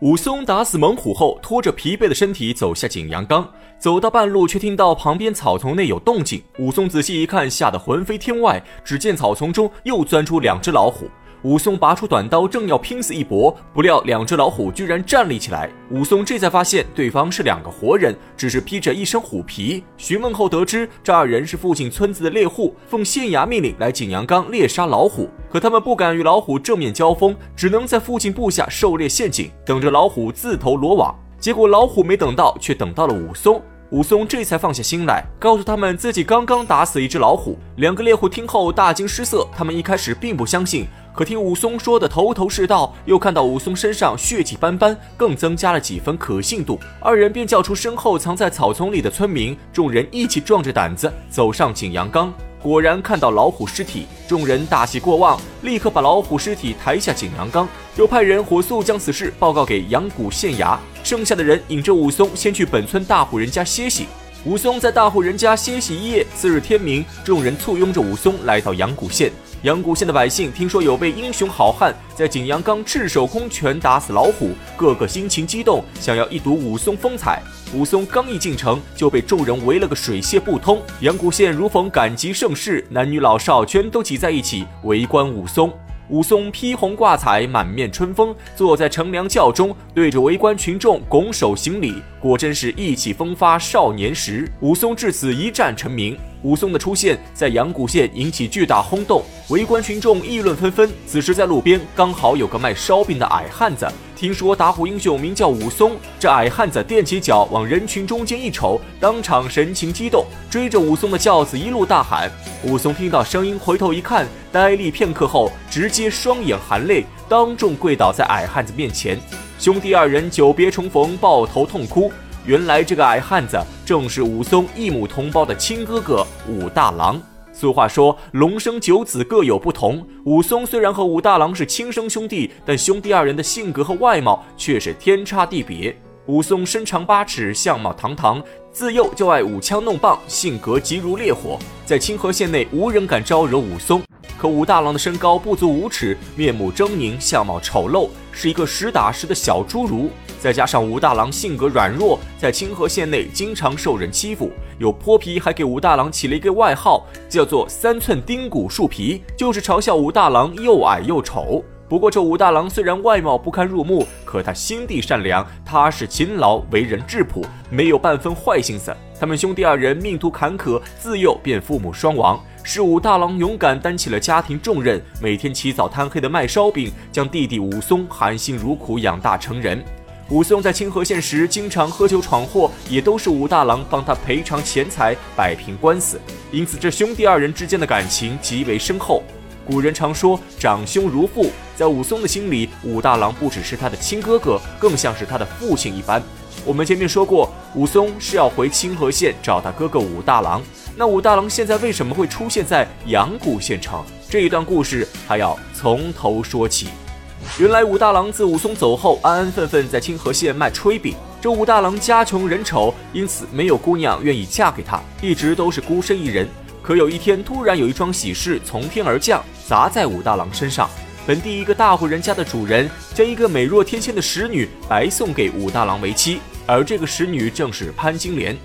武松打死猛虎后，拖着疲惫的身体走下景阳冈，走到半路，却听到旁边草丛内有动静。武松仔细一看，吓得魂飞天外，只见草丛中又钻出两只老虎。武松拔出短刀，正要拼死一搏，不料两只老虎居然站立起来。武松这才发现对方是两个活人，只是披着一身虎皮。询问后得知，这二人是附近村子的猎户，奉县衙命令来景阳冈猎杀老虎。可他们不敢与老虎正面交锋，只能在附近布下狩猎陷阱，等着老虎自投罗网。结果老虎没等到，却等到了武松。武松这才放下心来，告诉他们自己刚刚打死一只老虎。两个猎户听后大惊失色，他们一开始并不相信。可听武松说的头头是道，又看到武松身上血迹斑斑，更增加了几分可信度。二人便叫出身后藏在草丛里的村民，众人一起壮着胆子走上景阳冈。果然看到老虎尸体，众人大喜过望，立刻把老虎尸体抬下景阳冈，又派人火速将此事报告给阳谷县衙。剩下的人引着武松先去本村大户人家歇息。武松在大户人家歇息一夜，次日天明，众人簇拥着武松来到阳谷县。阳谷县的百姓听说有位英雄好汉在景阳冈赤手空拳打死老虎，个个心情激动，想要一睹武松风采。武松刚一进城，就被众人围了个水泄不通。阳谷县如逢赶集盛事，男女老少全都挤在一起围观武松。武松披红挂彩，满面春风，坐在乘凉轿中，对着围观群众拱手行礼，果真是意气风发少年时。武松至此一战成名。武松的出现在阳谷县引起巨大轰动，围观群众议论纷纷。此时在路边刚好有个卖烧饼的矮汉子，听说打虎英雄名叫武松，这矮汉子踮起脚往人群中间一瞅，当场神情激动，追着武松的轿子一路大喊。武松听到声音，回头一看，呆立片刻后，直接双眼含泪，当众跪倒在矮汉子面前。兄弟二人久别重逢，抱头痛哭。原来这个矮汉子正是武松一母同胞的亲哥哥武大郎。俗话说，龙生九子各有不同。武松虽然和武大郎是亲生兄弟，但兄弟二人的性格和外貌却是天差地别。武松身长八尺，相貌堂堂，自幼就爱舞枪弄棒，性格急如烈火，在清河县内无人敢招惹武松。可武大郎的身高不足五尺，面目狰狞，相貌丑陋，是一个实打实的小侏儒。再加上武大郎性格软弱，在清河县内经常受人欺负，有泼皮还给武大郎起了一个外号，叫做“三寸丁骨树皮”，就是嘲笑武大郎又矮又丑。不过这武大郎虽然外貌不堪入目，可他心地善良，踏实勤劳，为人质朴，没有半分坏心思。他们兄弟二人命途坎坷，自幼便父母双亡。是武大郎勇敢担起了家庭重任，每天起早贪黑的卖烧饼，将弟弟武松含辛茹苦养大成人。武松在清河县时经常喝酒闯祸，也都是武大郎帮他赔偿钱财、摆平官司，因此这兄弟二人之间的感情极为深厚。古人常说长兄如父，在武松的心里，武大郎不只是他的亲哥哥，更像是他的父亲一般。我们前面说过，武松是要回清河县找他哥哥武大郎。那武大郎现在为什么会出现在阳谷县城？这一段故事还要从头说起。原来武大郎自武松走后，安安分分在清河县卖炊饼。这武大郎家穷人丑，因此没有姑娘愿意嫁给他，一直都是孤身一人。可有一天，突然有一桩喜事从天而降，砸在武大郎身上。本地一个大户人家的主人将一个美若天仙的使女白送给武大郎为妻，而这个使女正是潘金莲。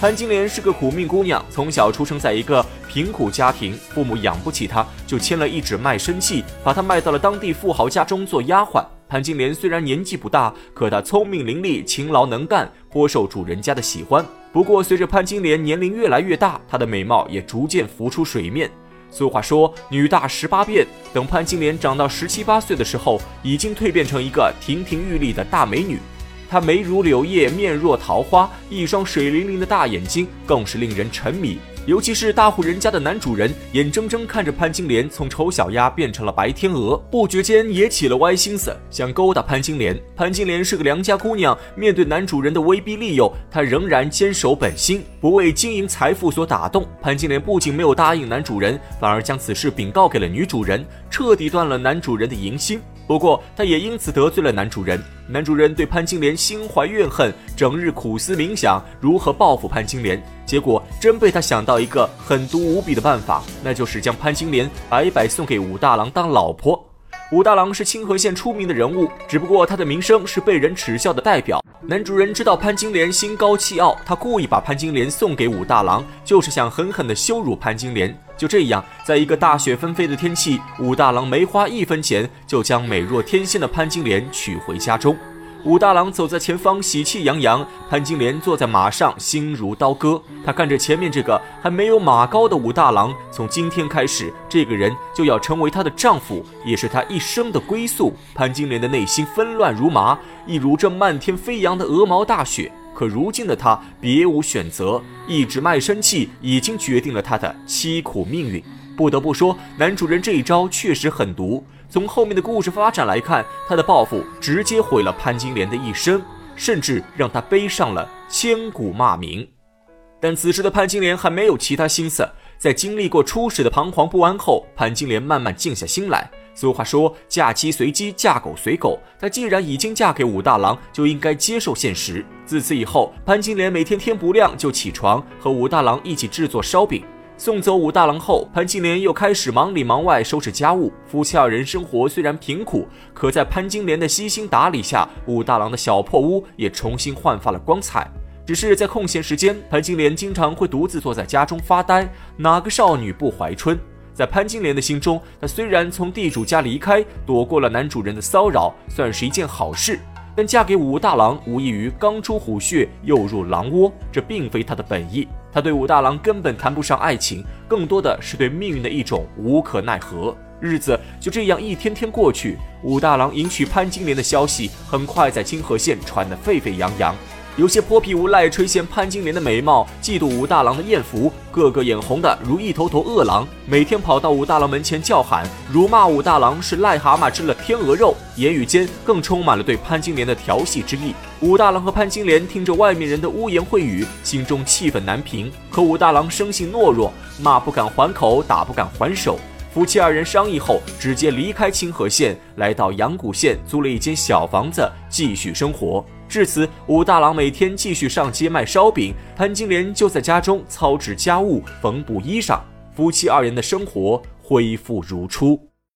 潘金莲是个苦命姑娘，从小出生在一个贫苦家庭，父母养不起她，就签了一纸卖身契，把她卖到了当地富豪家中做丫鬟。潘金莲虽然年纪不大，可她聪明伶俐、勤劳能干，颇受主人家的喜欢。不过，随着潘金莲年龄越来越大，她的美貌也逐渐浮出水面。俗话说“女大十八变”，等潘金莲长到十七八岁的时候，已经蜕变成一个亭亭玉立的大美女。她眉如柳叶，面若桃花，一双水灵灵的大眼睛更是令人沉迷。尤其是大户人家的男主人，眼睁睁看着潘金莲从丑小鸭变成了白天鹅，不觉间也起了歪心思，想勾搭潘金莲。潘金莲是个良家姑娘，面对男主人的威逼利诱，她仍然坚守本心，不为金银财富所打动。潘金莲不仅没有答应男主人，反而将此事禀告给了女主人，彻底断了男主人的淫心。不过，他也因此得罪了男主人。男主人对潘金莲心怀怨恨，整日苦思冥想如何报复潘金莲。结果真被他想到一个狠毒无比的办法，那就是将潘金莲白白送给武大郎当老婆。武大郎是清河县出名的人物，只不过他的名声是被人耻笑的代表。男主人知道潘金莲心高气傲，他故意把潘金莲送给武大郎，就是想狠狠地羞辱潘金莲。就这样，在一个大雪纷飞的天气，武大郎没花一分钱就将美若天仙的潘金莲娶回家中。武大郎走在前方，喜气洋洋。潘金莲坐在马上，心如刀割。他看着前面这个还没有马高的武大郎，从今天开始，这个人就要成为她的丈夫，也是她一生的归宿。潘金莲的内心纷乱如麻，一如这漫天飞扬的鹅毛大雪。可如今的她别无选择，一纸卖身契已经决定了她的凄苦命运。不得不说，男主人这一招确实狠毒。从后面的故事发展来看，他的报复直接毁了潘金莲的一生，甚至让她背上了千古骂名。但此时的潘金莲还没有其他心思，在经历过初始的彷徨不安后，潘金莲慢慢静下心来。俗话说“嫁鸡随鸡，嫁狗随狗”，她既然已经嫁给武大郎，就应该接受现实。自此以后，潘金莲每天天不亮就起床，和武大郎一起制作烧饼。送走武大郎后，潘金莲又开始忙里忙外收拾家务。夫妻二人生活虽然贫苦，可在潘金莲的悉心打理下，武大郎的小破屋也重新焕发了光彩。只是在空闲时间，潘金莲经常会独自坐在家中发呆。哪个少女不怀春？在潘金莲的心中，她虽然从地主家离开，躲过了男主人的骚扰，算是一件好事。但嫁给武大郎，无异于刚出虎穴又入狼窝，这并非她的本意。他对武大郎根本谈不上爱情，更多的是对命运的一种无可奈何。日子就这样一天天过去，武大郎迎娶潘金莲的消息很快在清河县传得沸沸扬扬。有些泼皮无赖垂涎潘金莲的美貌，嫉妒武大郎的艳福，个个眼红的如一头头饿狼，每天跑到武大郎门前叫喊，辱骂武大郎是癞蛤蟆吃了天鹅肉，言语间更充满了对潘金莲的调戏之意。武大郎和潘金莲听着外面人的污言秽语，心中气愤难平。可武大郎生性懦弱，骂不敢还口，打不敢还手。夫妻二人商议后，直接离开清河县，来到阳谷县，租了一间小房子，继续生活。至此，武大郎每天继续上街卖烧饼，潘金莲就在家中操持家务、缝补衣裳，夫妻二人的生活恢复如初。